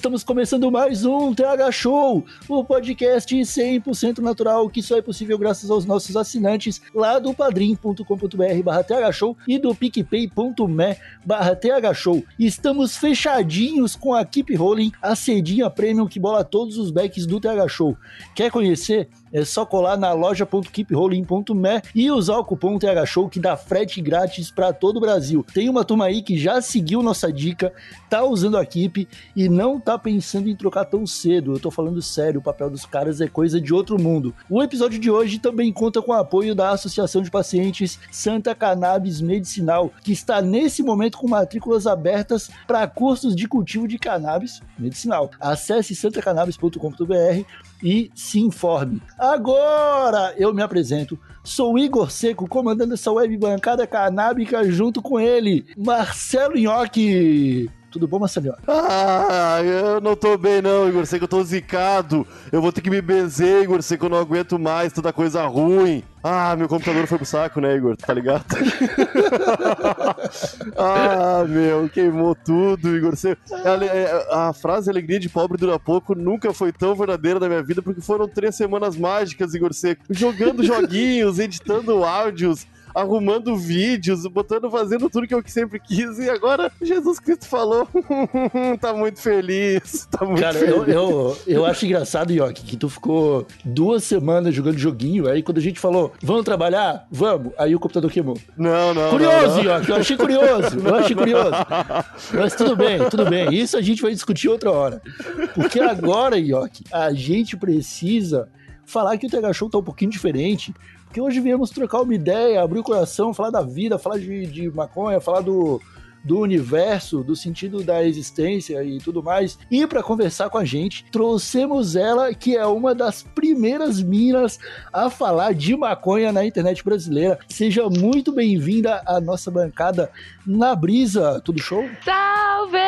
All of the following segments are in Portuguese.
Estamos começando mais um TH Show, o podcast 100% natural que só é possível graças aos nossos assinantes lá do padrim.com.br barra TH Show e do picpay.me barra TH Show. Estamos fechadinhos com a Keep Rolling, a cedinha premium que bola todos os backs do TH Show. Quer conhecer? É só colar na loja.keeprolling.me e usar o cupom THShow que dá frete grátis para todo o Brasil. Tem uma turma aí que já seguiu nossa dica, tá usando a Keep e não tá pensando em trocar tão cedo. Eu tô falando sério, o papel dos caras é coisa de outro mundo. O episódio de hoje também conta com o apoio da Associação de Pacientes Santa Cannabis Medicinal, que está nesse momento com matrículas abertas para cursos de cultivo de cannabis medicinal. Acesse santacannabis.com.br e se informe. Agora eu me apresento. Sou Igor Seco, comandando essa web bancada canábica junto com ele, Marcelo Nhoque. Tudo bom, Marcelo? Ah, eu não tô bem não, Igor. Sei que eu tô zicado. Eu vou ter que me benzer, Igor. Que eu não aguento mais tanta coisa ruim. Ah, meu computador foi pro saco, né, Igor? Tá ligado? ah, meu, queimou tudo, Igor. Você... A, a frase alegria de pobre dura pouco nunca foi tão verdadeira na minha vida porque foram três semanas mágicas, Igor Seco. Jogando joguinhos, editando áudios, arrumando vídeos, botando, fazendo tudo que eu sempre quis. E agora Jesus Cristo falou: tá muito feliz. Tá muito Cara, feliz. eu, eu, eu acho engraçado, Yoki, que tu ficou duas semanas jogando joguinho. Aí quando a gente falou, vamos trabalhar? Vamos. Aí o computador queimou. Não, não. Curioso, não, não. Yoki, eu achei curioso. Eu achei curioso. Mas tudo bem, tudo bem. Isso a gente vai discutir outra hora. Porque agora, Yoki, a gente precisa falar que o TH Show tá um pouquinho diferente. Porque hoje viemos trocar uma ideia, abrir o coração, falar da vida, falar de, de maconha, falar do, do universo, do sentido da existência e tudo mais. E para conversar com a gente, trouxemos ela, que é uma das primeiras minas a falar de maconha na internet brasileira. Seja muito bem-vinda à nossa bancada na brisa. Tudo show? Salve!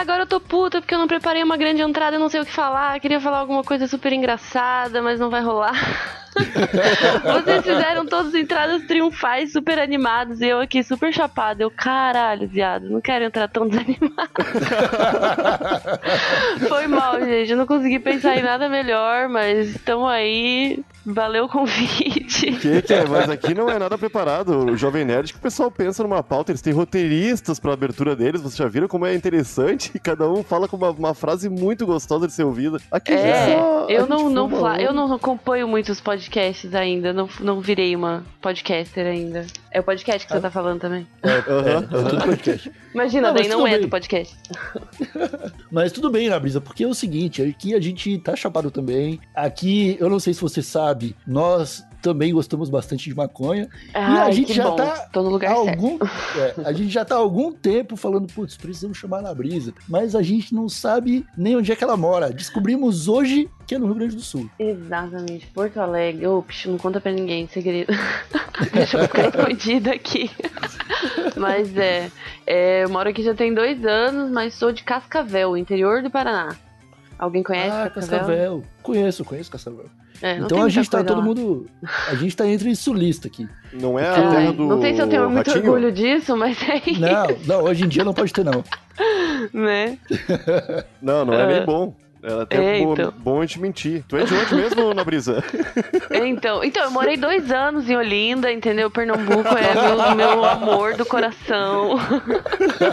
Agora eu tô puta porque eu não preparei uma grande entrada, eu não sei o que falar. Queria falar alguma coisa super engraçada, mas não vai rolar. Vocês fizeram todas as entradas triunfais, super animados, e eu aqui super chapada. Eu, caralho, viado, não quero entrar tão desanimado. Foi mal, gente. Eu não consegui pensar em nada melhor, mas estamos aí. Valeu o convite. Que, que é? Mas aqui não é nada preparado. O Jovem Nerd que o pessoal pensa numa pauta, eles têm roteiristas pra abertura deles. Vocês já viram como é interessante? Cada um fala com uma, uma frase muito gostosa de ser ouvida. Aqui É, só, eu gente não, não, um. eu não acompanho muitos podcasts ainda, não, não virei uma podcaster ainda. É o podcast que você tá falando também. Aham, É tudo podcast. Imagina, Não, daí não é bem. do podcast. Mas tudo bem, na brisa, porque é o seguinte, aqui a gente tá chapado também. Aqui, eu não sei se você sabe, nós também gostamos bastante de maconha. e a Ai, gente já bom. tá Tô no lugar algum, é, a gente já tá há algum tempo falando, putz, precisamos chamar na brisa. Mas a gente não sabe nem onde é que ela mora. Descobrimos hoje que é no Rio Grande do Sul. Exatamente, Porto Alegre. Ops, não conta pra ninguém, segredo. Deixa eu ficar escondida aqui. mas é, é, eu moro aqui já tem dois anos, mas sou de Cascavel, interior do Paraná. Alguém conhece ah, Cascavel? Cascavel. Conheço, conheço Cascavel. É, então a gente tá todo lá. mundo. A gente tá entre sulista aqui. Não é a Ai, terra do não sei se eu tenho muito ratinho? orgulho disso, mas é isso, Não, não, hoje em dia não pode ter, não. né? Não, não é É. nem bom. É até É, bom, então. bom a gente mentir. Tu é de onde mesmo, na brisa? Então, então, eu morei dois anos em Olinda, entendeu? Pernambuco é meu, meu amor do coração.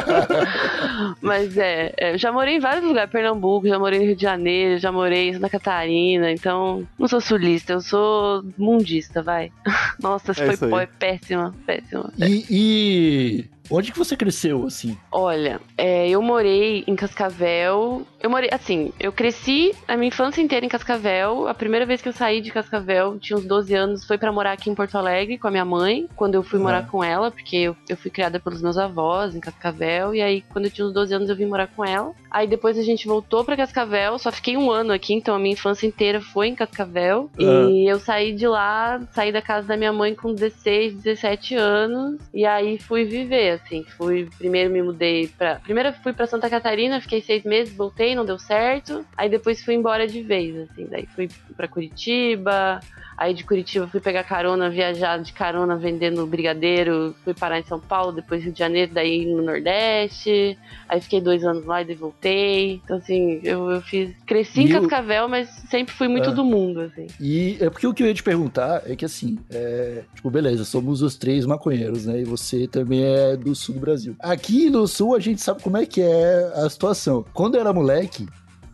Mas é, é, já morei em vários lugares, Pernambuco, já morei no Rio de Janeiro, já morei em Santa Catarina, então não sou sulista, eu sou mundista, vai. Nossa, É isso foi aí. pô, é péssima, péssima. E, e onde que você cresceu, assim? Olha, é, eu morei em Cascavel eu morei, assim, eu cresci a minha infância inteira em Cascavel. A primeira vez que eu saí de Cascavel, tinha uns 12 anos, foi pra morar aqui em Porto Alegre com a minha mãe, quando eu fui morar com ela, porque eu, eu fui criada pelos meus avós em Cascavel, e aí quando eu tinha uns 12 anos eu vim morar com ela. Aí depois a gente voltou pra Cascavel, só fiquei um ano aqui, então a minha infância inteira foi em Cascavel. E eu saí de lá, saí da casa da minha mãe com 16, 17 anos, e aí fui viver, assim, fui, primeiro me mudei pra, primeiro fui pra Santa Catarina, fiquei seis meses, voltei, não deu certo, aí depois fui embora de vez, assim, daí fui pra Curitiba, Aí de Curitiba fui pegar carona, viajar de carona vendendo brigadeiro, fui parar em São Paulo, depois Rio de Janeiro, daí no Nordeste. Aí fiquei dois anos lá e daí voltei. Então, assim, eu, eu fiz. Cresci em E o- Cascavel, mas sempre fui muito Ah. do mundo, assim. E é porque o que eu ia te perguntar é que assim, é, tipo, beleza, somos os três maconheiros, né? E você também é do sul do Brasil. Aqui no sul a gente sabe como é que é a situação. Quando eu era moleque, moleque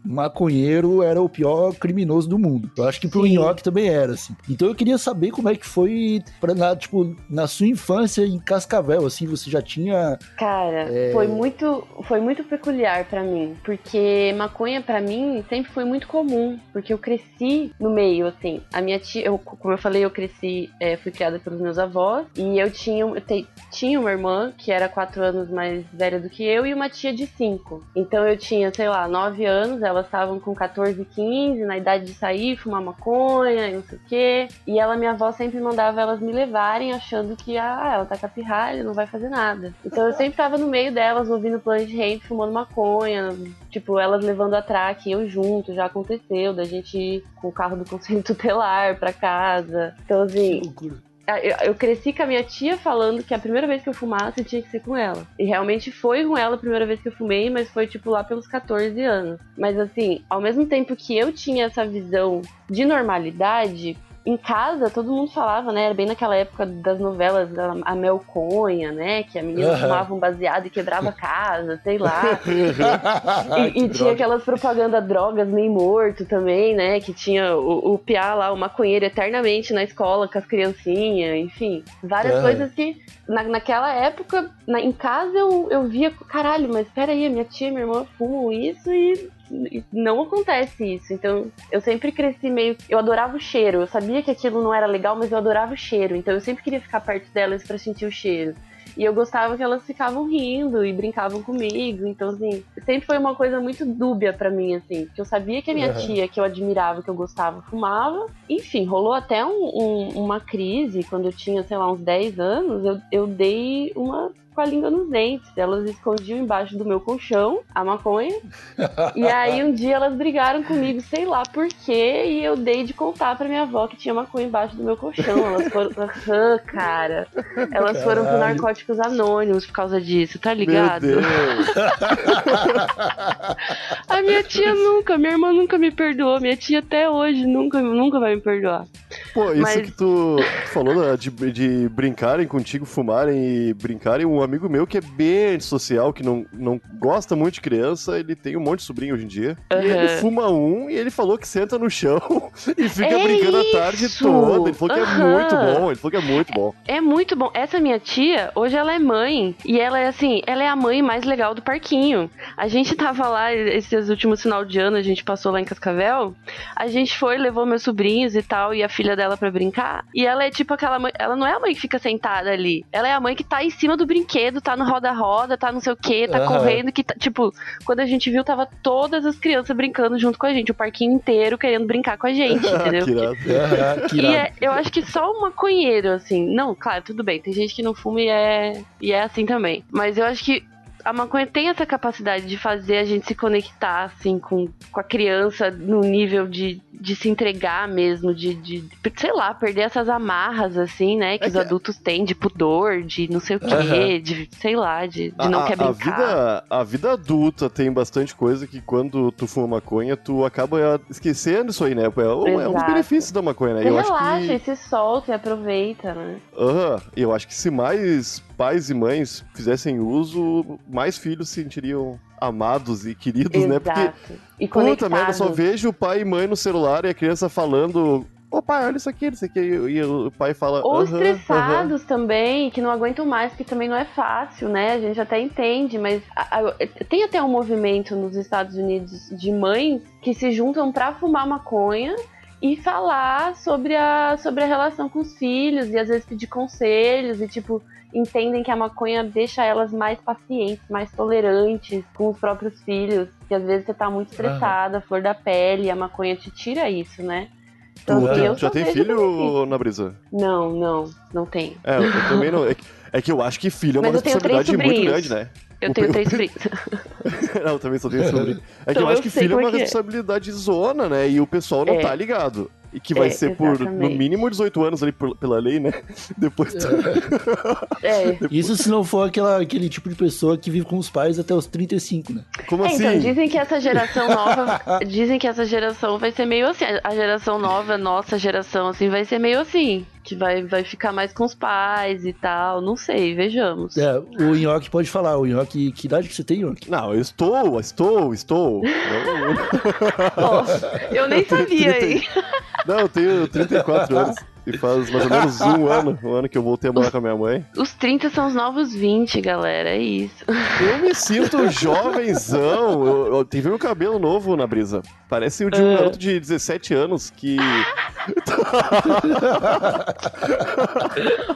maconheiro era o pior criminoso do mundo. Eu acho que pro Sim. Nhoque também era, assim. Então eu queria saber como é que foi, pra, na, tipo, na sua infância em Cascavel, assim, você já tinha... Cara, É. foi muito foi muito peculiar pra mim, porque maconha pra mim sempre foi muito comum, porque eu cresci no meio assim. A minha tia, eu- como eu falei, eu cresci, é, fui criada pelos meus avós e eu tinha eu te- tinha uma irmã que era quatro anos mais velha do que eu e uma tia de cinco. Então eu tinha, sei lá, nove anos, elas estavam com 14, 15, na idade de sair, fumar maconha não sei o quê. E ela, minha avó, sempre mandava elas me levarem achando que, ah, ela tá com a pirralha, não vai fazer nada. Então eu sempre tava no meio delas, ouvindo Planet Ramp, fumando maconha, tipo, elas levando a track, eu junto, já aconteceu, da gente ir com o carro do conselho tutelar pra casa. Então, assim. Eu, eu cresci com a minha tia falando que a primeira vez que eu fumasse tinha que ser com ela. E realmente foi com ela a primeira vez que eu fumei, mas foi tipo lá pelos 14 anos. Mas assim, ao mesmo tempo que eu tinha essa visão de normalidade, em casa todo mundo falava, né? Era bem naquela época das novelas da a Melconha, né? Que a menina Aham. fumava um baseado e quebrava a casa, sei lá. E, e tinha aquelas propaganda drogas meio morto também, né? Que tinha o, o Piá lá, o maconheiro eternamente na escola com as criancinhas, enfim. Várias Aham. coisas que na, naquela época, na- em casa eu, eu via, caralho, mas peraí, a minha tia minha irmã fumam isso e não acontece isso. Então eu sempre cresci meio. Eu adorava o cheiro. Eu sabia que aquilo não era legal, mas eu adorava o cheiro. Então eu sempre queria ficar perto delas pra sentir o cheiro. E eu gostava que elas ficavam rindo e brincavam comigo. Então, assim, sempre foi uma coisa muito dúbia pra mim, assim. Que eu sabia que a minha Aham. tia, que eu admirava, que eu gostava, fumava. Enfim, rolou até um- um- uma crise quando eu tinha, sei lá, uns 10 anos. Eu, eu dei uma com a língua nos dentes. Elas escondiam embaixo do meu colchão a maconha. e aí um dia elas brigaram comigo, sei lá por quê, e eu dei de contar pra minha avó que tinha maconha embaixo do meu colchão. Elas foram. Ah, cara. Elas foram pro Caralho. Narcóticos Anônimos por causa disso, tá ligado? A minha tia nunca, minha irmã nunca me perdoou. Minha tia até hoje nunca, nunca vai me perdoar. Pô, isso Mas- que tu falou de, de brincarem contigo, fumarem e brincarem. Um amigo meu que é bem antissocial, que não, não gosta muito de criança, ele tem um monte de sobrinho hoje em dia. E ele fuma um e ele falou que senta no chão e fica É brincando a tarde isso! toda. Ele falou que é Aham. muito bom, ele falou que é muito bom. É muito bom. Essa minha tia, hoje ela é mãe. E ela é assim, ela é a mãe mais legal do parquinho. A gente tava lá esses últimos final de ano, a gente passou lá em Cascavel. A gente foi, levou meus sobrinhos e tal, e a filha dela pra brincar. E ela é tipo aquela mãe. Ela não é a mãe que fica sentada ali. Ela é a mãe que tá em cima do brinquedo, tá no roda-roda, tá não sei o que, tá Aham. correndo. que tá, Tipo, quando a gente viu, tava todas as crianças brincando junto com a gente. O parquinho inteiro querendo brincar com a gente, entendeu? que E é- eu acho que só o maconheiro, assim. Não, claro, tudo bem. Tem gente que não fuma e é, e é assim também. Mas eu acho que a maconha tem essa capacidade de fazer a gente se conectar, assim, com, com a criança no nível de, de se entregar mesmo, de, de, sei lá, perder essas amarras, assim, né? Que É os que- adultos têm de pudor, de não sei o quê, Aham. de, sei lá, de, de não a, quer a brincar. vida, a vida adulta tem bastante coisa que quando tu fuma maconha, tu acaba esquecendo isso aí, né? É um, é um dos benefícios da maconha, né? Você Eu acho relaxa que. e se solta e aproveita, né? Aham, e eu acho que se mais pais e mães fizessem uso, mais filhos se sentiriam amados e queridos, né? Porque, Exato. E puta merda, só vejo pai e mãe no celular e a criança falando ô pai, olha isso aqui, não sei o que. E o pai fala. Ou "Aham, estressados também, que não aguentam mais, que também não é fácil, né? A gente até entende, mas a- a- tem até um movimento nos Estados Unidos de mães que se juntam pra fumar maconha e falar sobre a, sobre a relação com os filhos e às vezes pedir conselhos e tipo entendem que a maconha deixa elas mais pacientes, mais tolerantes com os próprios filhos, que às vezes você tá muito estressada, flor da pele, a maconha te tira isso, né? Então, Tu, assim, tu eu já tem filho, na brisa? Não, não, não tenho. É, eu, também não. É que, é que eu acho que filho é uma Mas responsabilidade muito grande, né? Eu tenho três sobrinhos. não, eu também só tenho sobrinho. É que Então eu acho eu que filho é uma que é. responsabilidade zona, né? E o pessoal não É. tá ligado. E que vai É, ser por, no exatamente. mínimo, 18 anos ali por- pela lei, né? Depois tu... É. Isso se não for aquela, aquele tipo de pessoa que vive com os pais até os 35, né? Como É, assim? então, dizem que essa geração nova. dizem que essa geração vai ser meio assim. A geração nova, nossa geração, assim, vai ser meio assim. Que vai, vai ficar mais com os pais e tal. Não sei, vejamos. É, o Nhoque pode falar. O Nhoque, que idade que você tem, Nhoque? Não, eu estou, estou, estou. Não, Ó, eu nem sabia aí. não, eu tenho 34 anos. E faz mais ou menos um ano, um ano que eu voltei a morar com a minha mãe. Os 30 são os novos 20, galera. É isso. Eu me sinto jovenzão. Eu, eu tive um cabelo novo na brisa. Parece o de um É. garoto de 17 anos que.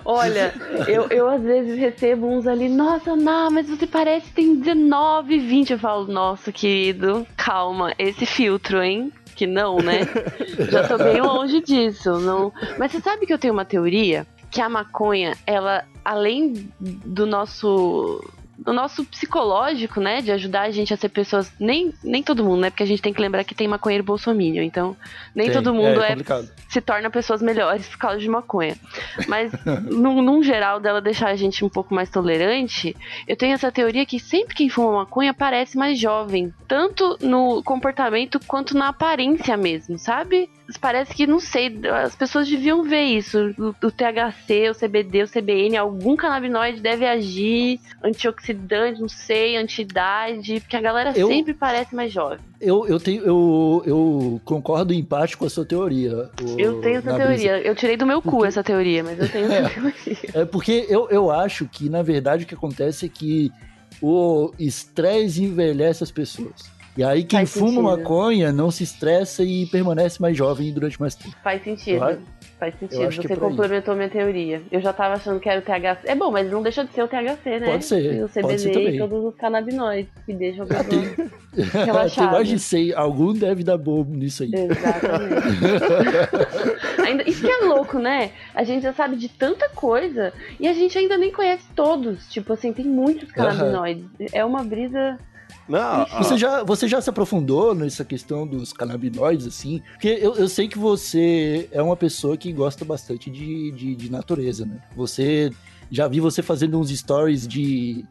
Olha, eu, eu às vezes recebo uns ali, nossa, Ná, mas você parece que tem 19, 20. Eu falo, nossa, querido, calma, esse filtro, hein? Que não, né? Já tô bem longe disso. Não... Mas você sabe que eu tenho uma teoria? Que a maconha, ela, além do nosso. Do nosso psicológico, né? De ajudar a gente a ser pessoas. Nem, nem todo mundo, né? Porque a gente tem que lembrar que tem maconheiro bolsominion. Então, nem todo mundo é complicado. se torna pessoas melhores por causa de maconha. Mas, num, num geral, dela deixar a gente um pouco mais tolerante, eu tenho essa teoria que sempre quem fuma maconha parece mais jovem. Tanto no comportamento quanto na aparência mesmo, sabe? Parece que, não sei, as pessoas deviam ver isso. O, o THC, o CBD, o CBN, algum canabinoide deve agir, antioxidante, não sei, anti-idade, porque a galera Eu- sempre parece mais jovem. Eu, eu, tenho, eu, eu concordo em parte com a sua teoria. o- Eu tenho essa na brisa. teoria. Eu tirei do meu cu essa teoria, mas eu tenho essa teoria. É porque eu, eu acho que, na verdade, o que acontece é que o estresse envelhece as pessoas. E aí quem Faz fuma sentido. maconha não se estressa e permanece mais jovem durante mais tempo. Faz sentido. Eu Faz sentido. que Você é complementou minha teoria. Eu já tava achando que era o THC. É bom, mas não deixa de ser o THC, né? Pode ser, E o pode ser CBD também. e todos os canabinoides que deixam Ah, pessoa tem, relaxada. mais de 100, algum deve dar bom nisso aí. Exatamente. ainda, isso que é louco, né? A gente já sabe de tanta coisa e a gente ainda nem conhece todos. Tipo assim, tem muitos canabinoides. É uma brisa. Não, Você já, você já se aprofundou nessa questão dos canabinoides, assim? Porque eu, eu sei que você é uma pessoa que gosta bastante de, de, de natureza, né? Você. Já vi você fazendo uns stories de,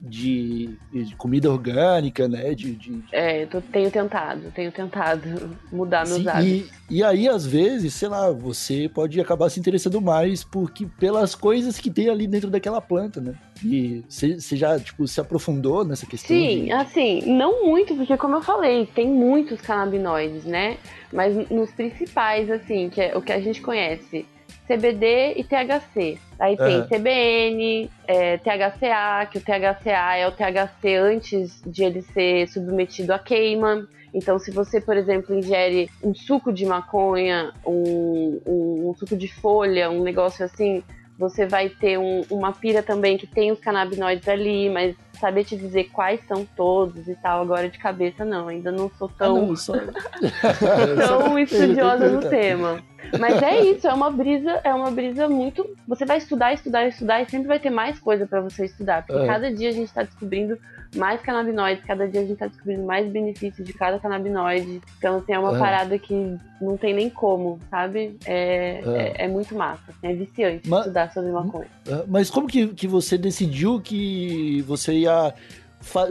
de, de comida orgânica, né? De, de, É, eu tô- tenho tentado, tenho tentado mudar meus Sim, hábitos. e, e aí, às vezes, sei lá, você pode acabar se interessando mais porque, pelas coisas que tem ali dentro daquela planta, né? E você você já, tipo, se aprofundou nessa questão? Sim, de- assim, não muito, porque como eu falei, tem muitos canabinoides, né? Mas nos principais, assim, que é o que a gente conhece, CBD e THC. Aí tem Aham. CBN, é, THCA, que o THCA é o THC antes de ele ser submetido à queima. Então, se você, por exemplo, ingere um suco de maconha, um, um- um suco de folha, um negócio assim, você vai ter um- uma pira também que tem os canabinoides ali, mas saber te dizer quais são todos e tal, agora de cabeça não, ainda não sou Ah, tão, não, só... tão estudiosa no tema. Mas é isso, é uma brisa, é uma brisa muito. Você vai estudar, estudar, estudar e sempre vai ter mais coisa pra você estudar, porque É. cada dia a gente tá descobrindo mais canabinoides, cada dia a gente tá descobrindo mais benefícios de cada canabinoide. Então, assim, é uma É. parada que não tem nem como, sabe? É, É. é. é muito massa, é viciante Mas- estudar sobre maconha. Ah, Mas como que, que você decidiu que você ia,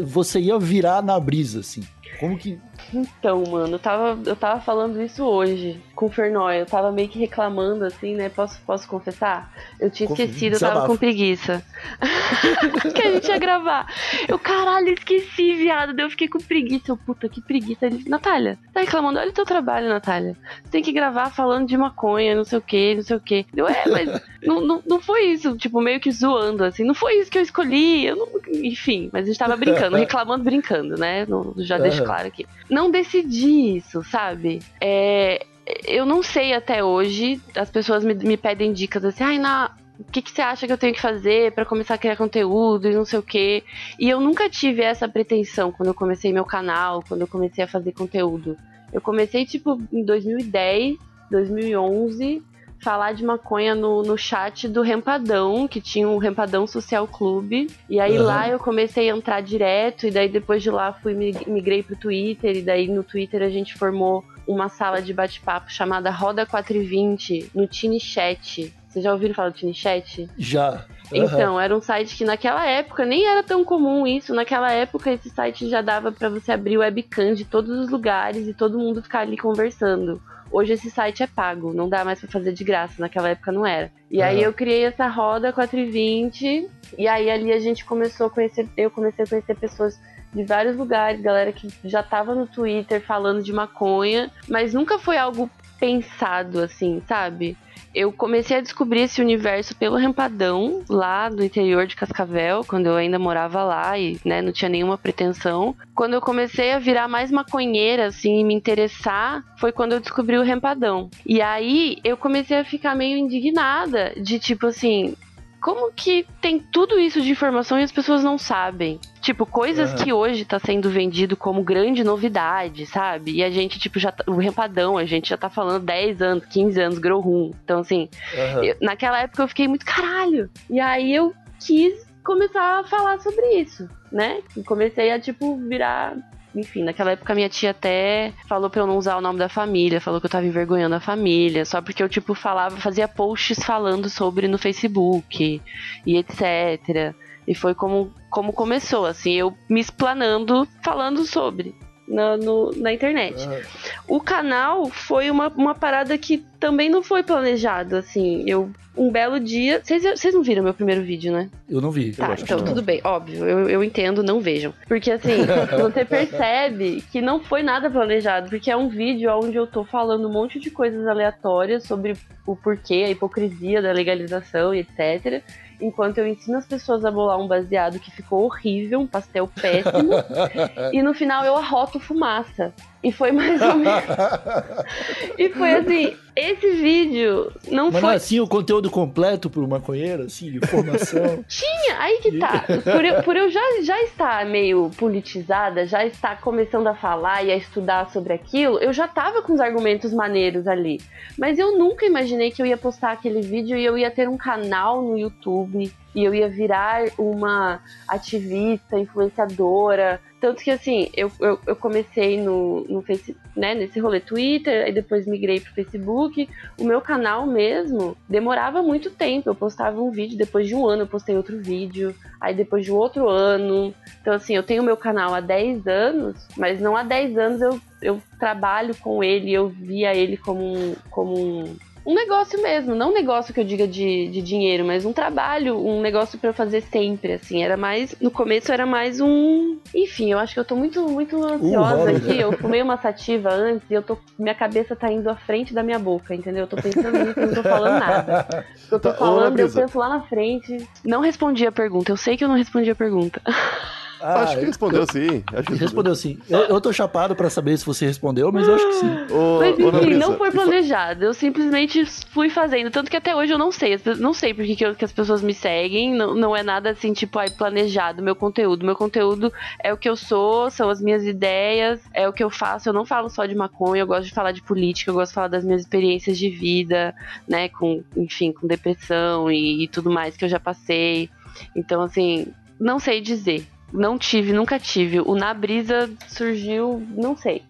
você ia virar na brisa, assim? Como que. Então, mano, eu tava, eu tava falando isso hoje com o Fernói. Eu tava meio que reclamando, assim, né? Posso, posso confessar? Eu tinha esquecido, eu tava com preguiça. que a gente ia gravar. Eu, caralho, esqueci, viado. Daí eu fiquei com preguiça. Eu, puta, que preguiça. Ele, Natália, tá reclamando? Olha o teu trabalho, Natália. Você tem que gravar falando de maconha, não sei o que, não sei o que. Eu, é, mas não, não, não foi isso. Tipo, meio que zoando, assim. Não foi isso que eu escolhi. Eu não... Enfim, mas a gente tava brincando, reclamando, brincando, né? Não- já deixo Aham. Claro aqui. Não decidi isso, sabe? É, eu não sei até hoje. As pessoas me, me pedem dicas assim, ai, na. O que, que você acha que eu tenho que fazer pra começar a criar conteúdo e não sei o quê? E eu nunca tive essa pretensão quando eu comecei meu canal, quando eu comecei a fazer conteúdo. Eu comecei, tipo, em 2010, 2011, falar de maconha no, no chat do Rempadão, que tinha um Rempadão Social Clube. E aí Aham. lá eu comecei a entrar direto, e daí depois de lá fui mig- migrei pro Twitter, e daí no Twitter a gente formou uma sala de bate-papo chamada Roda 420 no Tiny Chat. Vocês já ouviram falar do Tiny Chat? Já. Aham. Então, era um site que naquela época nem era tão comum isso. Naquela época, esse site já dava pra você abrir webcam de todos os lugares e todo mundo ficar ali conversando. Hoje esse site é pago, não dá mais pra fazer de graça, naquela época não era. E aí Aham. eu criei essa roda 420 e aí ali a gente começou a conhecer, eu comecei a conhecer pessoas de vários lugares, galera que já tava no Twitter falando de maconha, mas nunca foi algo pensado assim, sabe? Eu comecei a descobrir esse universo pelo Rempadão, lá do interior de Cascavel, quando eu ainda morava lá e né, não tinha nenhuma pretensão. Quando eu comecei a virar mais maconheira, assim, e me interessar, foi quando eu descobri o Rempadão. E aí eu comecei a ficar meio indignada de tipo assim. Como que tem tudo isso de informação e as pessoas não sabem? Tipo, coisas Aham. que hoje tá sendo vendido como grande novidade, sabe? E a gente, tipo, já tá, o rempadão, a gente já tá falando 10 anos, 15 anos, grow room. Então, assim, Aham. eu- naquela época eu fiquei muito caralho. E aí eu quis começar a falar sobre isso, né? E comecei a, tipo, virar. Enfim, naquela época minha tia até falou pra eu não usar o nome da família, falou que eu tava envergonhando a família, só porque eu, tipo, falava, fazia posts falando sobre no Facebook e etc. E foi como, como começou, assim, eu me explanando, falando sobre na, no- na internet. Aham. O canal foi uma, uma parada que também não foi planejado, assim. Eu, um belo dia. Vocês não viram meu primeiro vídeo, né? Eu não vi. Tá, então tudo bem, óbvio, eu, eu entendo, não vejam. Porque assim, você percebe que não foi nada planejado, porque é um vídeo onde eu tô falando um monte de coisas aleatórias sobre o porquê, a hipocrisia da legalização e etc. Enquanto eu ensino as pessoas a bolar um baseado que ficou horrível, um pastel péssimo, e no final eu arroto fumaça. E foi mais ou menos. E foi assim, esse vídeo não Mas foi. é assim o conteúdo completo pro maconheiro, assim, informação. Tinha, aí que tá. Por eu, por eu já, já estar meio politizada, já estar começando a falar e a estudar sobre aquilo, eu já tava com os argumentos maneiros ali. Mas eu nunca imaginei que eu ia postar aquele vídeo e eu ia ter um canal no YouTube e eu ia virar uma ativista, influenciadora. Tanto que assim, eu, eu, eu comecei no, no Facebook, né, nesse rolê Twitter, aí depois migrei pro Facebook. O meu canal mesmo demorava muito tempo. Eu postava um vídeo, depois de um ano eu postei outro vídeo, aí depois de outro ano. Então, assim, eu tenho meu canal há 10 anos, mas não há 10 anos eu, eu trabalho com ele, eu via ele como um. Como um um negócio mesmo, não um negócio que eu diga de, de dinheiro, mas um trabalho, um negócio pra eu fazer sempre, assim, era mais, no começo era mais um, enfim, eu acho que eu tô muito, muito ansiosa hobby, aqui, eu fumei uma sativa antes e eu tô, minha cabeça tá indo à frente da minha boca, entendeu? Eu tô pensando nisso não tô falando nada. Eu tô Tá, falando, eu penso lá na frente. Não respondi a pergunta, eu sei que eu não respondi a pergunta. Ah, acho que respondeu sim. Acho que Respondeu sim. Eu, eu tô chapado pra saber se você respondeu, mas eu acho que sim. Ô, Mas enfim, Brisa, não foi planejado. Eu simplesmente fui fazendo. Tanto que até hoje eu não sei. Não sei porque que, eu- que as pessoas me seguem. Não, não é nada assim, tipo, ai, planejado. Meu conteúdo. Meu conteúdo é o que eu sou, são as minhas ideias, é o que eu faço. Eu não falo só de maconha, eu gosto de falar de política, eu gosto de falar das minhas experiências de vida, né? Com, enfim, com depressão e, e tudo mais que eu já passei. Então, assim, não sei dizer. Não tive, nunca tive. O Na Brisa surgiu, não sei.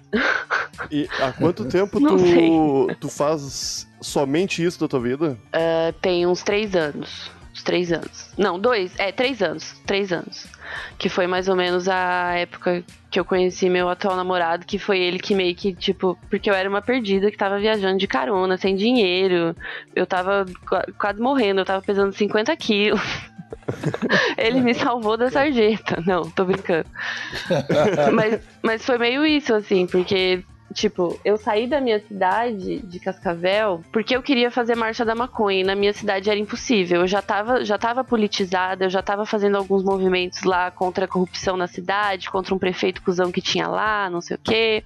E há quanto tempo tu, tu faz somente isso da tua vida? Uh, tem uns três anos. Uns três anos. Não, dois, é, três anos. Três anos. Que foi mais ou menos a época que eu conheci meu atual namorado, que foi ele que meio que, tipo, porque eu era uma perdida que tava viajando de carona, sem dinheiro. Eu tava quase morrendo, eu tava pesando 50 quilos. Ele me salvou da sarjeta. Não, tô brincando. mas, mas foi meio isso, assim, porque Tipo, eu saí da minha cidade de Cascavel porque eu queria fazer marcha da maconha e na minha cidade era impossível. Eu já tava, já tava politizada, eu já tava fazendo alguns movimentos lá contra a corrupção na cidade, contra um prefeito cuzão que tinha lá, não sei o quê.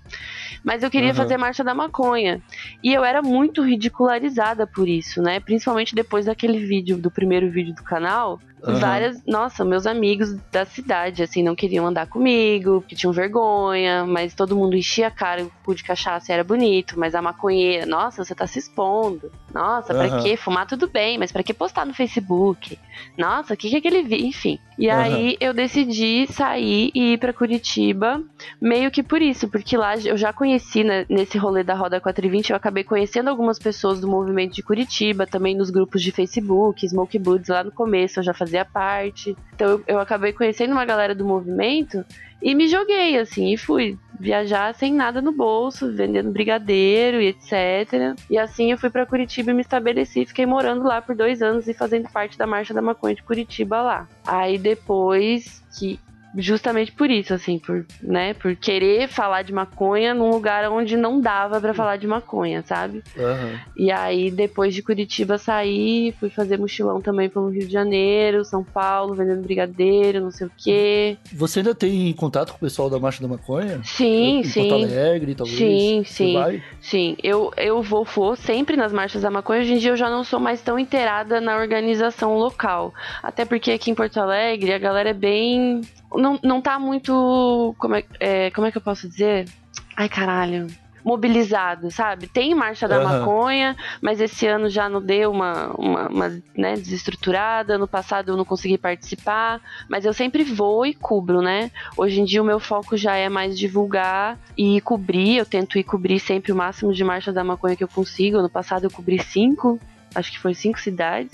Mas eu queria uhum. fazer marcha da maconha. E eu era muito ridicularizada por isso, né? Principalmente depois daquele vídeo, do primeiro vídeo do canal, Uhum. Várias, nossa, meus amigos da cidade, assim, não queriam andar comigo, porque tinham vergonha, mas todo mundo enchia a cara, o cu de cachaça era bonito, mas a maconheira, nossa, você tá se expondo. Nossa, uhum. pra que fumar tudo bem, mas pra que postar no Facebook? Nossa, o que que é aquele vi? Enfim. E uhum. aí eu decidi sair e ir pra Curitiba, meio que por isso, porque lá eu já conheci né, nesse rolê da Roda 420, eu acabei conhecendo algumas pessoas do movimento de Curitiba, também nos grupos de Facebook, Smoke Boots lá no começo, eu já fazia fazia parte. Então eu, eu acabei conhecendo uma galera do movimento e me joguei, assim, e fui viajar sem nada no bolso, vendendo brigadeiro e etc. E assim eu fui para Curitiba e me estabeleci, fiquei morando lá por dois anos e fazendo parte da Marcha da Maconha de Curitiba lá. Aí depois que justamente por isso, assim, por, né, por querer falar de maconha num lugar onde não dava para falar de maconha, sabe? Uhum. E aí, depois de Curitiba saí, fui fazer mochilão também pelo Rio de Janeiro, São Paulo, vendendo brigadeiro, não sei o quê. Você ainda tem contato com o pessoal da Marcha da Maconha? Sim, em sim. Porto Alegre, talvez? Sim, sim. Sim, eu, eu vou, vou sempre nas marchas da maconha. Hoje em dia eu já não sou mais tão inteirada na organização local. Até porque aqui em Porto Alegre a galera é bem não, não tá muito. Como é, é, como é que eu posso dizer? Ai, caralho mobilizado, sabe? Tem Marcha da uhum. Maconha, mas esse ano já não deu uma, uma, uma né, desestruturada. Ano passado eu não consegui participar, mas eu sempre vou e cubro, né? Hoje em dia o meu foco já é mais divulgar e cobrir. Eu tento ir cobrir sempre o máximo de Marcha da Maconha que eu consigo. Ano passado eu cobri cinco, acho que foi cinco cidades.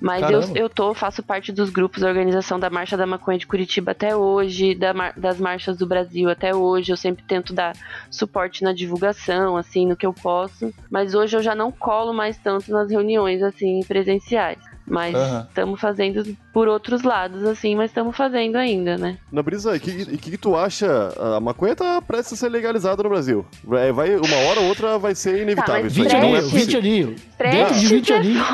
Mas eu, eu tô, faço parte dos grupos da organização da Marcha da Maconha de Curitiba até hoje, da, das marchas do Brasil até hoje. Eu sempre tento dar suporte na divulgação, assim, no que eu posso. Mas hoje eu já não colo mais tanto nas reuniões, assim, presenciais. Mas estamos uhum. fazendo por outros lados, assim, mas estamos fazendo ainda, né? Na Brisa, o que, que, tu acha? A maconha tá prestes a ser legalizada no Brasil. É, vai, uma hora ou outra vai ser inevitável. Tá, 20 aninhos, 20 aninhos. Dentro de 20 aninhos.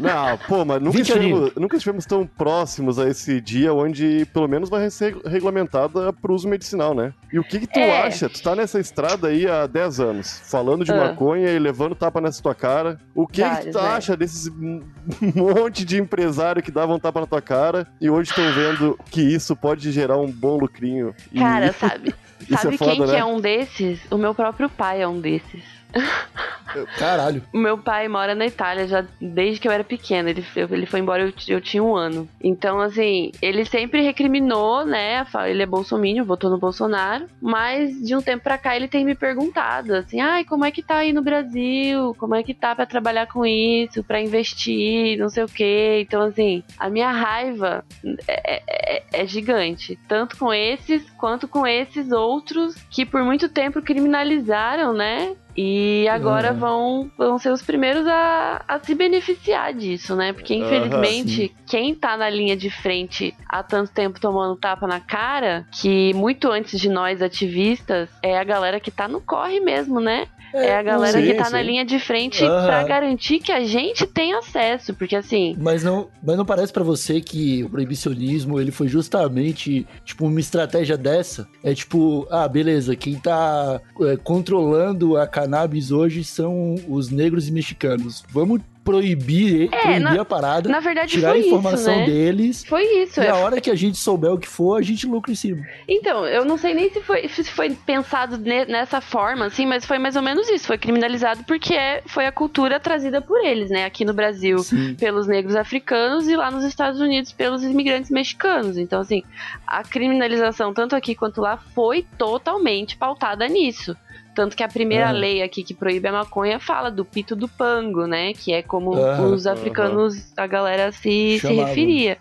Não, pô, mas nunca estivemos, nunca estivemos tão próximos a esse dia onde pelo menos vai ser regulamentada pro uso medicinal, né? E o que, que tu é. acha? Tu tá nessa estrada aí há 10 anos, falando de ah. maconha e levando tapa nessa tua cara. O que, Vários, que tu é. acha desses monte de empresário que davam tapa na tua cara e hoje estão vendo que isso pode gerar um bom lucrinho? Cara, e... sabe, sabe é foda, quem né? que é um desses? O meu próprio pai é um desses. Caralho. Meu pai mora na Itália já desde que eu era pequena. Ele, ele foi embora, eu, eu tinha um ano. Então, assim, ele sempre recriminou, né? Ele é bolsominion, votou no Bolsonaro. Mas de um tempo pra cá ele tem me perguntado, assim, ai, como é que tá aí no Brasil? Como é que tá pra trabalhar com isso, pra investir, não sei o quê. Então, assim, a minha raiva é, é, é gigante. Tanto com esses quanto com esses outros que por muito tempo criminalizaram, né? E agora uhum. vão, vão ser os primeiros a, a se beneficiar disso, né? Porque infelizmente, uhum, quem tá na linha de frente há tanto tempo tomando tapa na cara, que muito antes de nós ativistas, é a galera que tá no corre mesmo, né? É, é a galera sim, que tá sim. na linha de frente uhum. para garantir que a gente tem acesso, porque assim. Mas não, mas não parece para você que o proibicionismo ele foi justamente tipo uma estratégia dessa? É tipo, ah, beleza, quem tá é, controlando a cannabis hoje são os negros e mexicanos. Vamos proibir, é, proibir na, a parada, na verdade, tirar a informação isso, né? deles. Foi isso. E é. a hora que a gente souber o que for, a gente lucra em cima. Então, eu não sei nem se foi, se foi pensado nessa forma, assim, mas foi mais ou menos isso. Foi criminalizado porque é, foi a cultura trazida por eles, né? Aqui no Brasil, Sim. pelos negros africanos e lá nos Estados Unidos pelos imigrantes mexicanos. Então, assim, a criminalização, tanto aqui quanto lá, foi totalmente pautada nisso. Tanto que a primeira Aham. lei aqui que proíbe a maconha fala do pito do pango, né? Que é como Aham. os africanos, a galera se, se referia.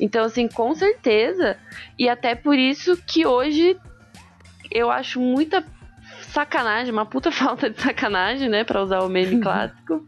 Então, assim, com certeza. E até por isso que hoje eu acho muita sacanagem, uma puta falta de sacanagem, né? Pra usar o meme clássico.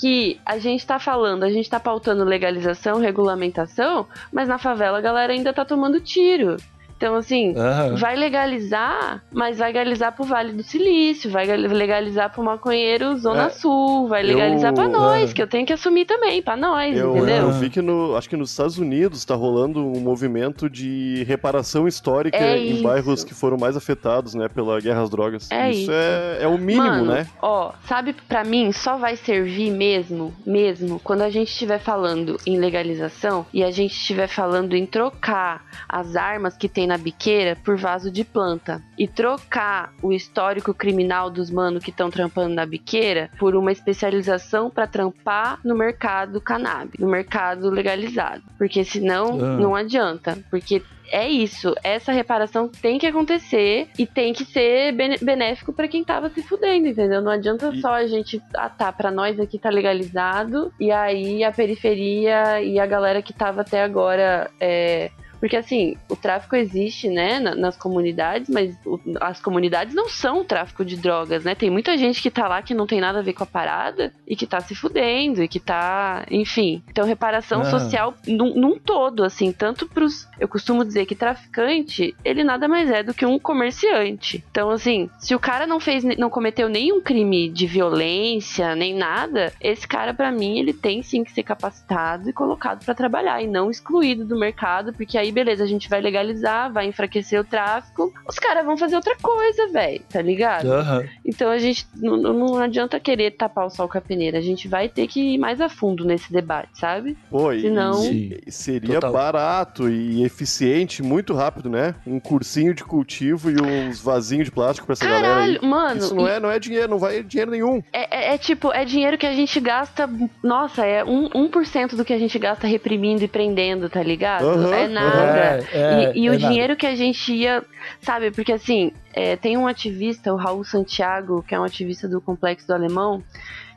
Que a gente tá falando, a gente tá pautando legalização, regulamentação, mas na favela a galera ainda tá tomando tiro. Então, assim, Aham. vai legalizar, mas vai legalizar pro Vale do Silício, vai legalizar pro maconheiro Zona É, Sul, vai legalizar eu- pra nós, é. que eu tenho que assumir também, pra nós, Eu, entendeu? eu vi que no, acho que nos Estados Unidos tá rolando um movimento de reparação histórica É em isso. bairros que foram mais afetados, né, pela guerra às drogas. É isso isso. É, é o mínimo, Mano, né? ó, sabe, pra mim só vai servir mesmo, mesmo, quando a gente estiver falando em legalização e a gente estiver falando em trocar as armas que tem na biqueira por vaso de planta e trocar o histórico criminal dos manos que estão trampando na biqueira por uma especialização pra trampar no mercado cannabis, no mercado legalizado, porque senão Ah. não adianta, porque é isso, essa reparação tem que acontecer e tem que ser benéfico pra quem tava se fudendo, entendeu? Não adianta E- só a gente, ah tá, pra nós aqui tá legalizado e aí a periferia e a galera que tava até agora é, porque assim, o tráfico existe, né, na- nas comunidades, mas as comunidades não são o tráfico de drogas, né? Tem muita gente que tá lá que não tem nada a ver com a parada e que tá se fudendo e que tá, enfim. Então, reparação Ah. social num, num todo, assim, tanto pros. Eu costumo dizer que traficante, ele nada mais é do que um comerciante. Então, assim, se o cara não fez, não cometeu nenhum crime de violência, nem nada, esse cara, pra mim, ele tem sim que ser capacitado e colocado pra trabalhar e não excluído do mercado, porque aí, beleza, a gente vai legalizar, vai enfraquecer o tráfico, os caras vão fazer outra coisa, velho, tá ligado? Aham. Então a gente não, não- adianta querer tapar o sol com a peneira, a gente vai ter que ir mais a fundo nesse debate, sabe? E- Senão- Sim. seria Total. barato e eficiente, muito rápido, né? Um cursinho de cultivo e uns vasinhos de plástico pra essa galera aí. Caralho, mano, Isso não e- é, não é dinheiro, não vai dinheiro nenhum. É, é- é tipo, é dinheiro que a gente gasta. Nossa, é um, 1% do que a gente gasta reprimindo e prendendo, tá ligado? Aham, é aham. É, é, e e é o nada. dinheiro que a gente ia. Sabe, porque assim, é, tem um ativista, o Raul Santiago, que é um ativista do Complexo do Alemão,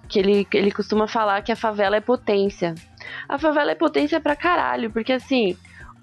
que ele, ele costuma falar que a favela é potência. A favela é potência pra caralho, porque assim.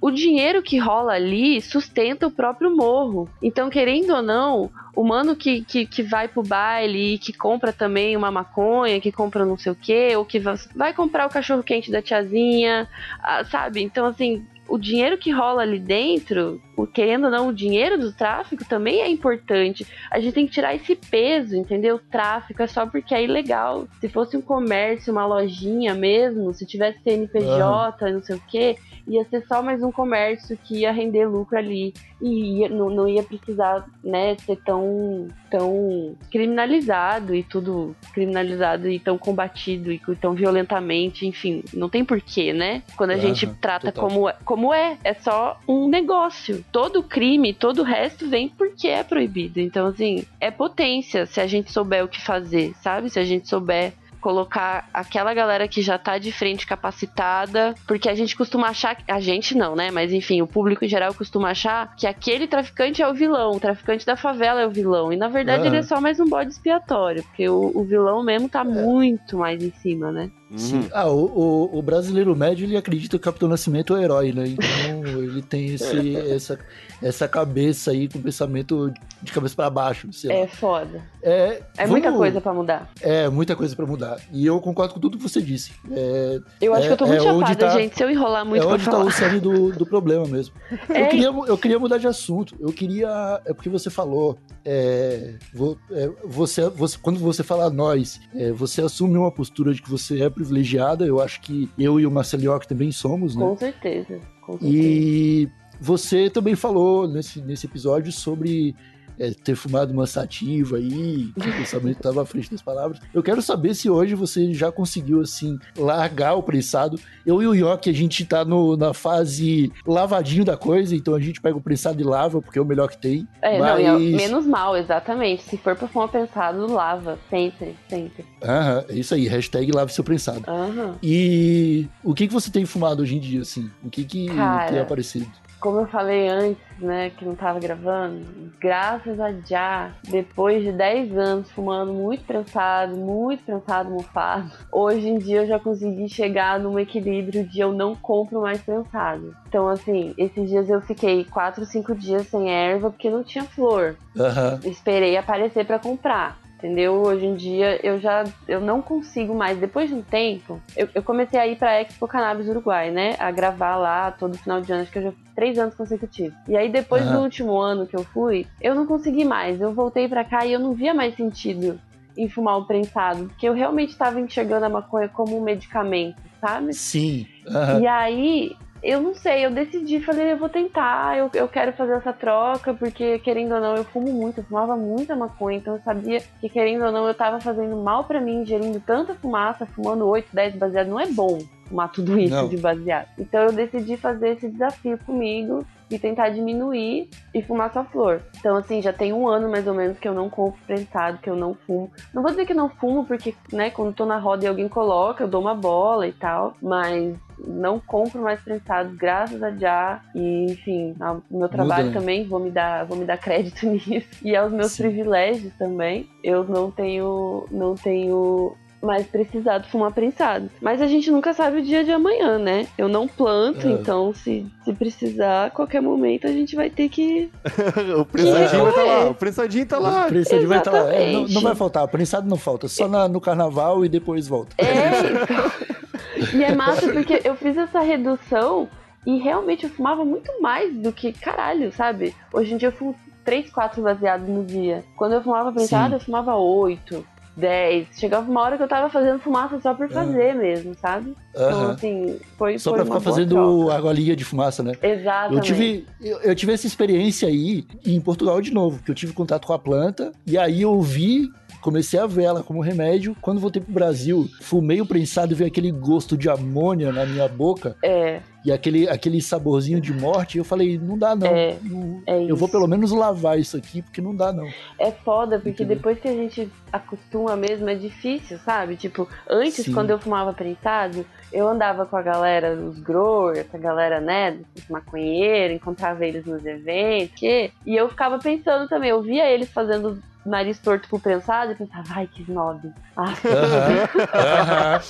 O dinheiro que rola ali sustenta o próprio morro. Então, querendo ou não, o mano que, que, que vai pro baile e que compra também uma maconha, que compra não sei o quê, ou que va- vai comprar o cachorro quente da tiazinha, ah, sabe? Então, assim, o dinheiro que rola ali dentro, querendo ou não, o dinheiro do tráfico também é importante. A gente tem que tirar esse peso, entendeu? O tráfico é só porque é ilegal. Se fosse um comércio, uma lojinha mesmo, se tivesse CNPJ, não sei o quê, ia ser só mais um comércio que ia render lucro ali e ia- não, não ia precisar, né, ser tão, tão criminalizado e tudo criminalizado e tão combatido e tão violentamente, enfim, não tem porquê, né? Quando a Aham, gente trata total. como, é- como é, é só um negócio. Todo crime, todo o resto vem porque é proibido. Então, assim, é potência se a gente souber o que fazer, sabe? Se a gente souber colocar aquela galera que já tá de frente capacitada, porque a gente costuma achar, a gente não, né? Mas enfim, o público em geral costuma achar que aquele traficante é o vilão, o traficante da favela é o vilão. E na verdade Aham. ele é só mais um bode expiatório, porque o, o vilão mesmo tá muito mais em cima, né? Sim. Ah, o, o, o brasileiro médio ele acredita que o Capitão Nascimento é o herói, né? Então ele tem esse, essa, essa cabeça aí com pensamento de cabeça pra baixo. sei lá. É foda. É, É muita vamos- coisa pra mudar. É, muita coisa pra mudar. E eu concordo com tudo que você disse. É, Eu acho É- que eu tô muito é chapada, tá- gente. Se eu enrolar muito é onde tá falar. o cerne do, do problema mesmo. É. Eu, queria, eu queria mudar de assunto. Eu queria. É porque você falou. é, vo- é, você, você, quando você fala nós, é, você assume uma postura de que você é privilegiada. Eu acho que eu e o Marcelo York também somos, né? Com certeza. Com certeza. E você também falou nesse, nesse episódio sobre é, ter fumado uma sativa aí, o pensamento estava à frente das palavras. Eu quero saber se hoje você já conseguiu, assim, largar o prensado. Eu e o York, a gente tá no, na fase lavadinho da coisa, então a gente pega o prensado e lava, porque é o melhor que tem. É, não, é mas- menos mal, exatamente. Se for pra fumar pensado, lava. Sempre, sempre. Aham, é isso aí, hashtag lave seu prensado. Aham. E o que, que você tem fumado hoje em dia, assim? O que, que Cara, tem aparecido? Como eu falei antes, né, que não tava gravando, graças a já, depois de 10 anos fumando muito prensado, muito prensado mofado, hoje em dia eu já consegui chegar num equilíbrio de eu não compro mais prensado. Então, assim, esses dias eu fiquei 4, 5 dias sem erva porque não tinha flor. Aham. Esperei aparecer pra comprar. Entendeu? Hoje em dia eu já eu não consigo mais. Depois de um tempo, eu, eu comecei a ir pra Expo Cannabis Uruguai, né? A gravar lá todo final de ano, acho que eu já fiz três anos consecutivos. E aí, depois Aham. do último ano que eu fui, eu não consegui mais. Eu voltei pra cá e eu não via mais sentido em fumar o prensado, porque eu realmente estava enxergando a maconha como um medicamento, sabe? Sim. Aham. E aí, eu não sei, eu decidi, falei, eu vou tentar, eu, eu quero fazer essa troca, porque querendo ou não, eu fumo muito, eu fumava muita maconha, então eu sabia que querendo ou não, eu tava fazendo mal pra mim, ingerindo tanta fumaça, fumando 8, 10 baseado, não é bom fumar tudo isso Não. de baseado. Então eu decidi fazer esse desafio comigo e tentar diminuir e fumar só flor. Então, assim, já tem um ano mais ou menos que eu não compro prensado, que eu não fumo. Não vou dizer que não fumo, porque, né, quando tô na roda e alguém coloca, eu dou uma bola e tal, mas não compro mais prensados, graças a já. E, enfim, ao meu trabalho Muda, né? também, vou me dar, vou me dar crédito nisso. E aos meus Sim. privilégios também. Eu não tenho, não tenho mais precisado fumar prensado. Mas a gente nunca sabe o dia de amanhã, né? Eu não planto, É. então se, se precisar, a qualquer momento a gente vai ter que. o prensadinho vai tá lá. O prensadinho tá lá. O prensadinho vai estar lá. É, não, não vai faltar, o prensado não falta, só na- no carnaval e depois volta. É, então. E é massa porque eu fiz essa redução e realmente eu fumava muito mais do que caralho, sabe? Hoje em dia eu fumo 3, 4 baseados no dia. Quando eu fumava prensado, Sim. eu fumava 8, 10. Chegava uma hora que eu tava fazendo fumaça só por fazer mesmo, sabe? Então, Aham. assim, foi. Só foi pra ficar fazendo troca. argolinha de fumaça, né? Exatamente. Eu tive, eu, eu tive essa experiência aí em Portugal de novo, que eu tive contato com a planta, e aí eu vi, comecei a ver ela como remédio. Quando voltei pro Brasil, fumei o prensado e veio aquele gosto de amônia na minha boca, É, e aquele, aquele saborzinho de morte, e eu falei, não dá não. É, Não- é eu vou pelo menos lavar isso aqui, porque não dá não. É foda, porque Entendeu? depois que a gente acostuma mesmo, é difícil, sabe? Tipo, antes, Sim. quando eu fumava prensado, eu andava com a galera, os growers, a galera, né, dos maconheiros, encontrava eles nos eventos, que... e eu ficava pensando também, eu via eles fazendo nariz torto pro prensado e pensava, ai, que snob. Ah. Aham. Aham.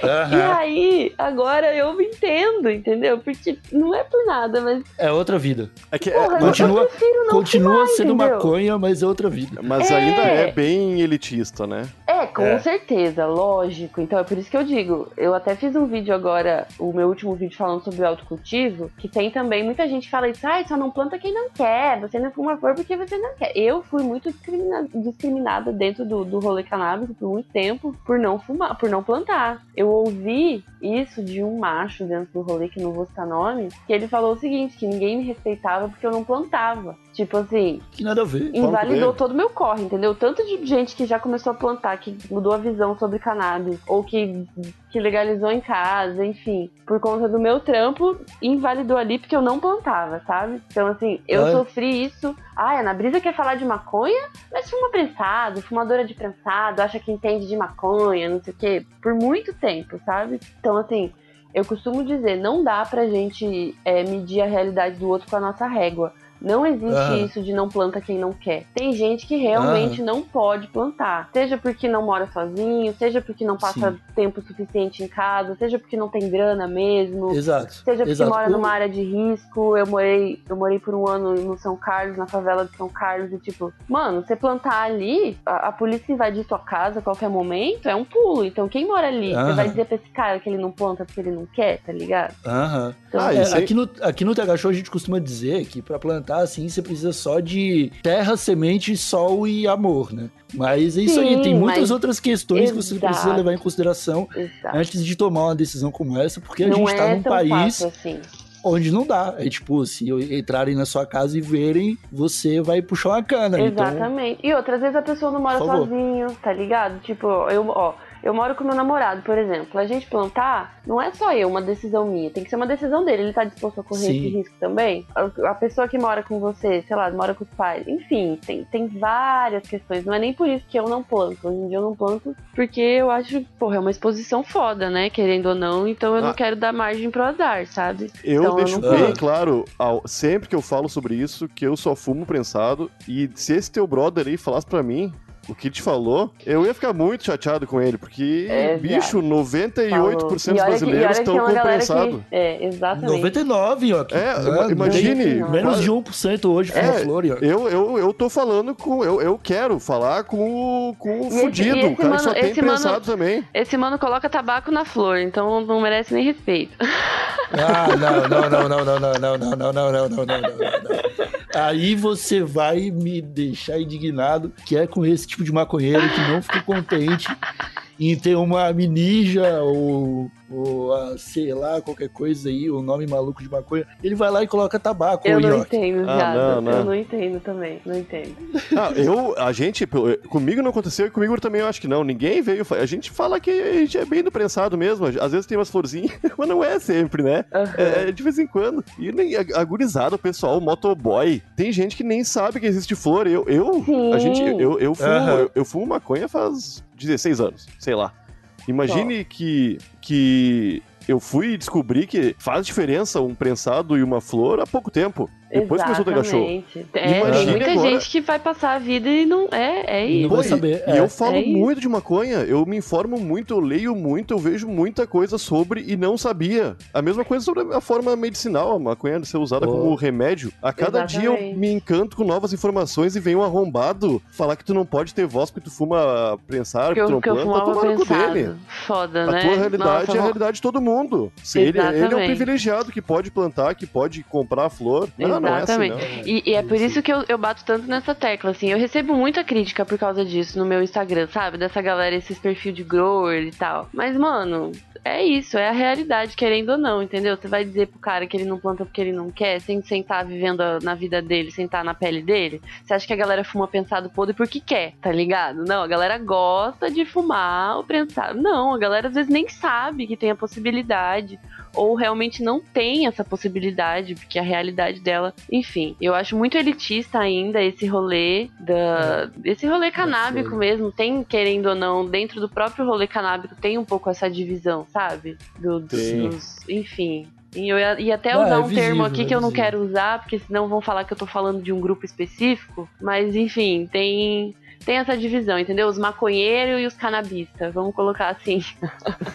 E Aham. aí, agora eu me entendo, entendeu? Porque não é por nada, mas, É outra vida. É que, é- porra, mas, continua- eu prefiro não Continua fumar, sendo entendeu? maconha, mas é outra vida. mas É. ainda é bem elitista, né? É, com É. certeza, lógico. Então é por isso que eu digo. Eu até fiz um vídeo agora, o meu último vídeo falando sobre o autocultivo, que tem também muita gente que fala isso, ai, só não planta quem não quer, você não fuma flor porque você não quer. Eu fui muito discrimina- discriminada dentro do, do rolê canábico por muito tempo por não fumar, por não plantar. Eu ouvi isso de um macho dentro do rolê, que não vou citar nome, que ele falou o seguinte, que ninguém me respeitava porque eu não plantava. Tipo assim, Que nada a ver. invalidou todo o meu corre, entendeu? Tanto de gente que já começou a plantar, que mudou a visão sobre cannabis, ou que, que legalizou em casa, enfim, por conta do meu trampo, invalidou ali porque eu não plantava, sabe? Então, assim, eu Ah. sofri isso. Ah, Ana Brisa quer falar de maconha, mas fuma prensado, fumadora de prensado, acha que entende de maconha, não sei o quê, por muito tempo, sabe? Então, assim, eu costumo dizer, não dá pra gente é, medir a realidade do outro com a nossa régua. Não existe Aham. isso de não planta quem não quer. Tem gente que realmente não pode plantar. Seja porque não mora sozinho, seja porque não passa Sim. tempo suficiente em casa, seja porque não tem grana mesmo. Exato. Seja porque Exato. mora numa área de risco, eu morei, eu morei por um ano no São Carlos, na favela de São Carlos, e tipo, mano, você plantar ali, a, a polícia invadir tua casa a qualquer momento é um pulo. Então quem mora ali, você Aham. vai dizer pra esse cara que ele não planta porque ele não quer, tá ligado? Aham. Então, Ah, É, aqui, no, aqui no TH Show a gente costuma dizer que pra plantar assim você precisa só de terra, semente, sol e amor, né? Mas é isso aí, Sim, tem muitas outras questões que você Exato. precisa levar em consideração exato. antes de tomar uma decisão como essa, porque a não gente tá é num país assim. onde não dá. É tipo, se entrarem na sua casa e verem, você vai puxar uma cana. Então, Exatamente. E outras vezes a pessoa não mora sozinho, tá ligado? Tipo, eu, ó, eu moro com meu namorado, por exemplo. A gente plantar, não é só eu, uma decisão minha. Tem que ser uma decisão dele. Ele tá disposto a correr Sim. esse risco também? A, a pessoa que mora com você, sei lá, mora com os pais. Enfim, tem, tem várias questões. Não é nem por isso que eu não planto. Hoje em dia eu não planto porque eu acho, porra, é uma exposição foda, né? Querendo ou não. Então eu Ah. não quero dar margem pro azar, sabe? Eu Então, eu deixo não bem claro, ao- sempre que eu falo sobre isso, que eu só fumo prensado. E se esse teu brother aí falasse pra mim o que te falou, eu ia ficar muito chateado com ele, porque, É, bicho, 98% Falou. dos E e brasileiros que estão com prensado. Que, é, exatamente. 99, ó. É, né? imagine. Menos de 1% hoje foi É, flor, ó. Eu, eu, eu tô falando com. Eu, eu quero falar com o, com o esse- fudido, e esse o cara que só mano- tem esse mano- também. Esse mano coloca tabaco na flor, então não merece nem respeito. Ah, não, não, não, não, não, não, não, não, não, não, não, não, não, não, não. Aí você vai me deixar indignado, que é com esse tipo de maconheiro que não ficou contente em ter uma minija ou, ou a, sei lá, qualquer coisa aí, o nome maluco de maconha. Ele vai lá e coloca tabaco, Eu não Nhoque. entendo, Ah, viado. não, não. Eu não entendo também, não entendo. Ah, eu, a gente, comigo não aconteceu e comigo também eu acho que não. Ninguém veio. A gente fala que a gente é bem do prensado mesmo. Às vezes tem umas florzinhas, mas não é sempre, né? Aham. É, é de vez em quando. E nem a- agorizado, o pessoal, o motoboy. Tem gente que nem sabe que existe flor. Eu, eu, Sim. a gente, eu, eu, fumo, Aham. eu, eu fumo maconha faz 16 anos, sei lá. Imagine que, que eu fui descobrir que faz diferença um prensado e uma flor há pouco tempo. Depois começou a ter cachorro. Exatamente. É, Imagine tem muita agora- gente que vai passar a vida e não. É, é Não isso. vai Pô, e- saber, E é. eu falo É isso. muito de maconha, eu me informo muito, eu leio muito, eu vejo muita coisa sobre e não sabia. A mesma coisa sobre a forma medicinal, a maconha ser usada Oh. como remédio. A cada dia eu Exatamente. me encanto com novas informações e vem um arrombado falar que tu não pode ter voz porque tu fuma prensar, Que que tu eu, não que eu planta, fumava toma no dele. Foda, A né? tua realidade Nossa, é a realidade de todo mundo. Se ele, ele é um Exatamente. privilegiado que pode plantar, que pode comprar a flor. Não, não é assim, Exatamente. não. E, e é por isso que eu, eu bato tanto nessa tecla, assim. Eu recebo muita crítica por causa disso no meu Instagram, sabe? Dessa galera, esses perfil de grower e tal. Mas, mano, é isso, é a realidade, querendo ou não, entendeu? Você vai dizer pro cara que ele não planta porque ele não quer, sem sentar vivendo a- na vida dele, sentar na pele dele? Você acha que a galera fuma prensado podre porque quer, tá ligado? Não, a galera gosta de fumar o prensado. Não, a galera às vezes nem sabe que tem a possibilidade ou realmente não tem essa possibilidade, porque a realidade dela, enfim, eu acho muito elitista ainda esse rolê da esse rolê canábico mesmo, tem querendo ou não, dentro do próprio rolê canábico tem um pouco essa divisão, sabe? Do, dos, enfim, e eu ia, ia até usar é um termo visível, aqui é que eu não visível. quero usar, porque senão vão falar que eu tô falando de um grupo específico, mas enfim, tem tem essa divisão, entendeu? Os maconheiros e os canabistas, vamos colocar assim.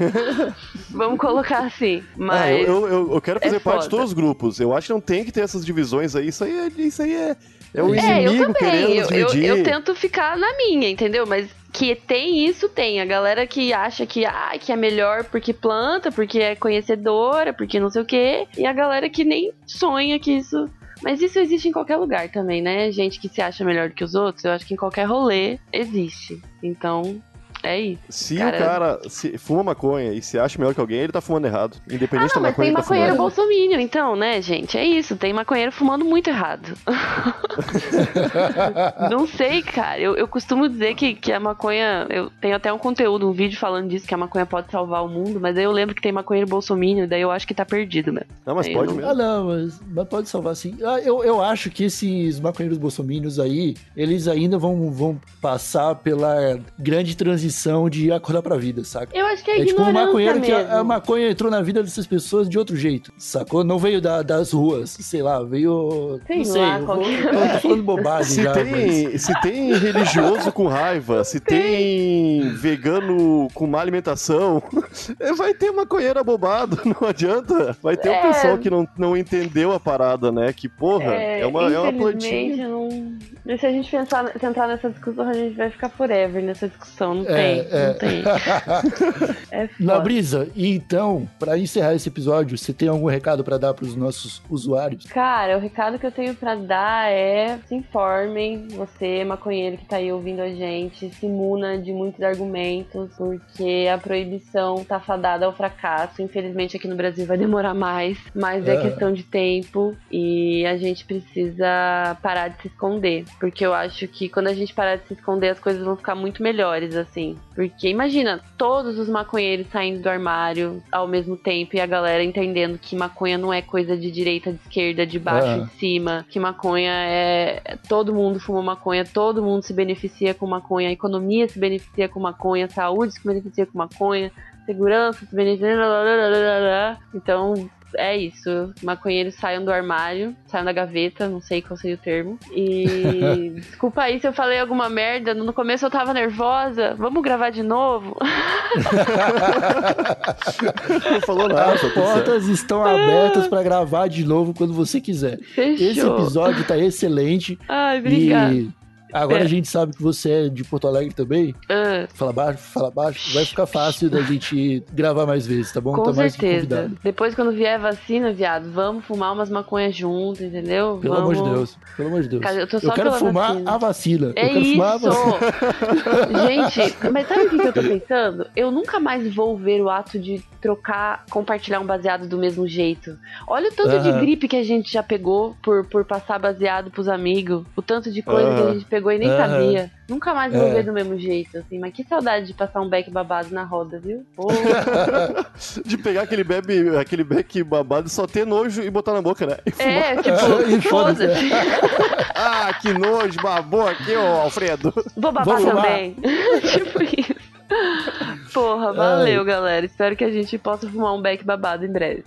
vamos colocar assim. Ah, Mas eu, eu, eu quero é fazer parte de todos os grupos. Eu acho que não tem que ter essas divisões aí. Isso aí é, isso aí é, é o É, eu inimigo querendo também. nos Eu, eu, dividir. eu tento ficar na minha, entendeu? Mas que tem isso, tem. A galera que acha que, ah, que é melhor porque planta, porque é conhecedora, porque não sei o quê. E a galera que nem sonha que isso. Mas isso existe em qualquer lugar também, né? Gente que se acha melhor que os outros, eu acho que em qualquer rolê existe. Então, é isso. Se Cara- o cara se fuma maconha e se acha melhor que alguém, ele tá fumando errado. Independente Ah, não, da mas maconha tem que tá maconheiro fumando. bolsominion, então, né, gente? É isso, tem maconheiro fumando muito errado. não sei, cara. Eu, eu costumo dizer que, que a maconha. Eu tenho até um conteúdo, um vídeo falando disso, que a maconha pode salvar o mundo, mas aí eu lembro que tem maconheiro bolsominion, daí eu acho que tá perdido mesmo. Não, mas Eu pode não- mesmo. Ah, não, mas, mas pode salvar sim. Ah, eu, eu acho que esses maconheiros bolsominions aí, eles ainda vão, vão passar pela grande transição de acordar pra vida, saca? Eu acho que é, É tipo um maconheiro que mesmo. a, a maconha entrou na vida dessas pessoas de outro jeito, sacou? Não veio da- das ruas, sei lá, veio. Sei não sei, lá, eu, vou, tô falando bobagem Se já. mas- tem, se tem religioso com raiva, se tem vegano com má alimentação, vai ter maconheiro abobado, não adianta. Vai ter o É. pessoal que não, não entendeu a parada, né? Que, porra, é, uma, é uma infelizmente, plantinha. Não... E Se a gente pensar, se entrar nessa discussão, a gente vai ficar forever nessa discussão. Não É, tem, é. não tem. É Na foda. brisa, e então, pra encerrar esse episódio, você tem algum recado pra dar pros nossos usuários? Cara, o recado que eu tenho pra dar é se informem, você, maconheiro que tá aí ouvindo a gente, se imuna de muitos argumentos, porque a proibição tá fadada ao fracasso. Infelizmente aqui no Brasil vai demorar mais, mas é É. questão de tempo e a gente precisa parar de se esconder, porque eu acho que quando a gente parar de se esconder as coisas vão ficar muito melhores, assim. Assim. Porque imagina, todos os maconheiros saindo do armário ao mesmo tempo e a galera entendendo que maconha não é coisa de direita, de esquerda, de baixo, Ah. de cima, que maconha é. Todo mundo fuma maconha, todo mundo se beneficia com maconha, a economia se beneficia com maconha, a saúde se beneficia com maconha, segurança. Então. É isso, maconheiros saiam do armário, saiam da gaveta, não sei qual seria o termo. E desculpa aí se eu falei alguma merda. No começo eu tava nervosa. Vamos gravar de novo? Não falou nada, As tá portas estão abertas pra gravar de novo quando você quiser. Esse Fechou. episódio tá excelente. Ai, obrigada. E agora É. a gente sabe que você é de Porto Alegre também. Ah, Fala baixo, fala baixo. Vai ficar fácil da gente gravar mais vezes, tá bom? com tá certeza. Depois, quando vier a vacina, viado, vamos fumar umas maconhas junto, entendeu? Pelo vamos... amor de Deus. Pelo amor de Deus. Cara, eu tô só quero fumar vacina. a vacina. É eu quero fumar a isso! vacina. Gente, mas sabe o que que eu tô pensando? Eu nunca mais vou ver o ato de trocar, compartilhar um baseado do mesmo jeito. Olha o tanto de gripe que a gente já pegou por, por passar baseado pros amigos. O tanto de coisa que a gente pegou e nem Aham. sabia. Nunca mais vou É. ver do mesmo jeito, assim. Mas que saudade de passar um beck babado na roda, viu? De pegar aquele bebe, aquele beck babado e só ter nojo e botar na boca, né? E é, tipo, foda-se. foda-se. Ah, que nojo, babou aqui, ô Alfredo. Vou babar também. tipo isso. Porra, valeu, galera. Espero que a gente possa fumar um beck babado em breve.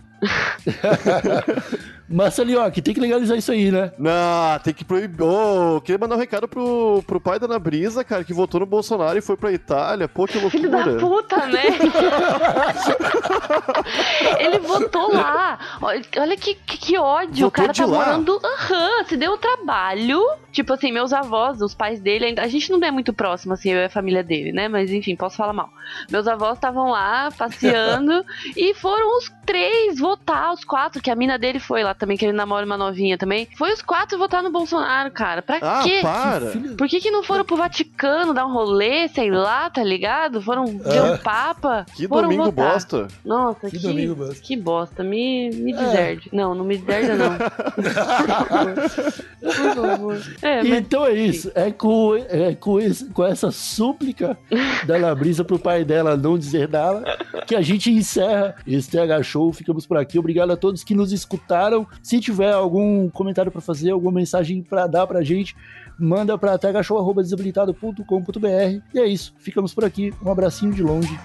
Marcelinho, que tem que legalizar isso aí, né? Não, tem que proibir. Ô, queria mandar um recado pro, pro pai da Ana Brisa, cara, que votou no Bolsonaro e foi pra Itália. Pô, que Filho da loucura. puta, né? Ele votou lá. Olha, que, que, que ódio. Votou o cara de tá lá? morando. Aham, se deu o trabalho. Tipo assim, meus avós, os pais dele, ainda- a gente não é muito próximo, assim, eu e a família dele, né? Mas enfim, posso falar mal. Meus avós estavam lá passeando e foram os três votar, os quatro, que a mina dele foi lá também, que ele namora uma novinha também. Foi os quatro votar no Bolsonaro, cara. Pra Ah, quê? para. Por que, que não foram pro Vaticano dar um rolê, sei lá, tá ligado? Foram ver Ah. um Papa. Que foram domingo votar. bosta. Nossa, Que que, domingo bosta. que bosta. Me, me É. deserde. Não, não me deserda, não. Por favor. É, mas Então é isso. É com, é com, esse- com essa súplica da Ana Brisa pro pai dela não deserdá-la que a gente encerra esse TH Show. Ficamos por aqui. Obrigado a todos que nos escutaram. Se tiver algum comentário pra fazer, alguma mensagem pra dar pra gente, manda pra thshow.desabilitado.com.br. E é isso. Ficamos por aqui. Um abracinho de longe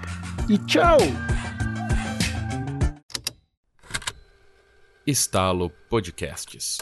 e tchau! Estalo Podcasts.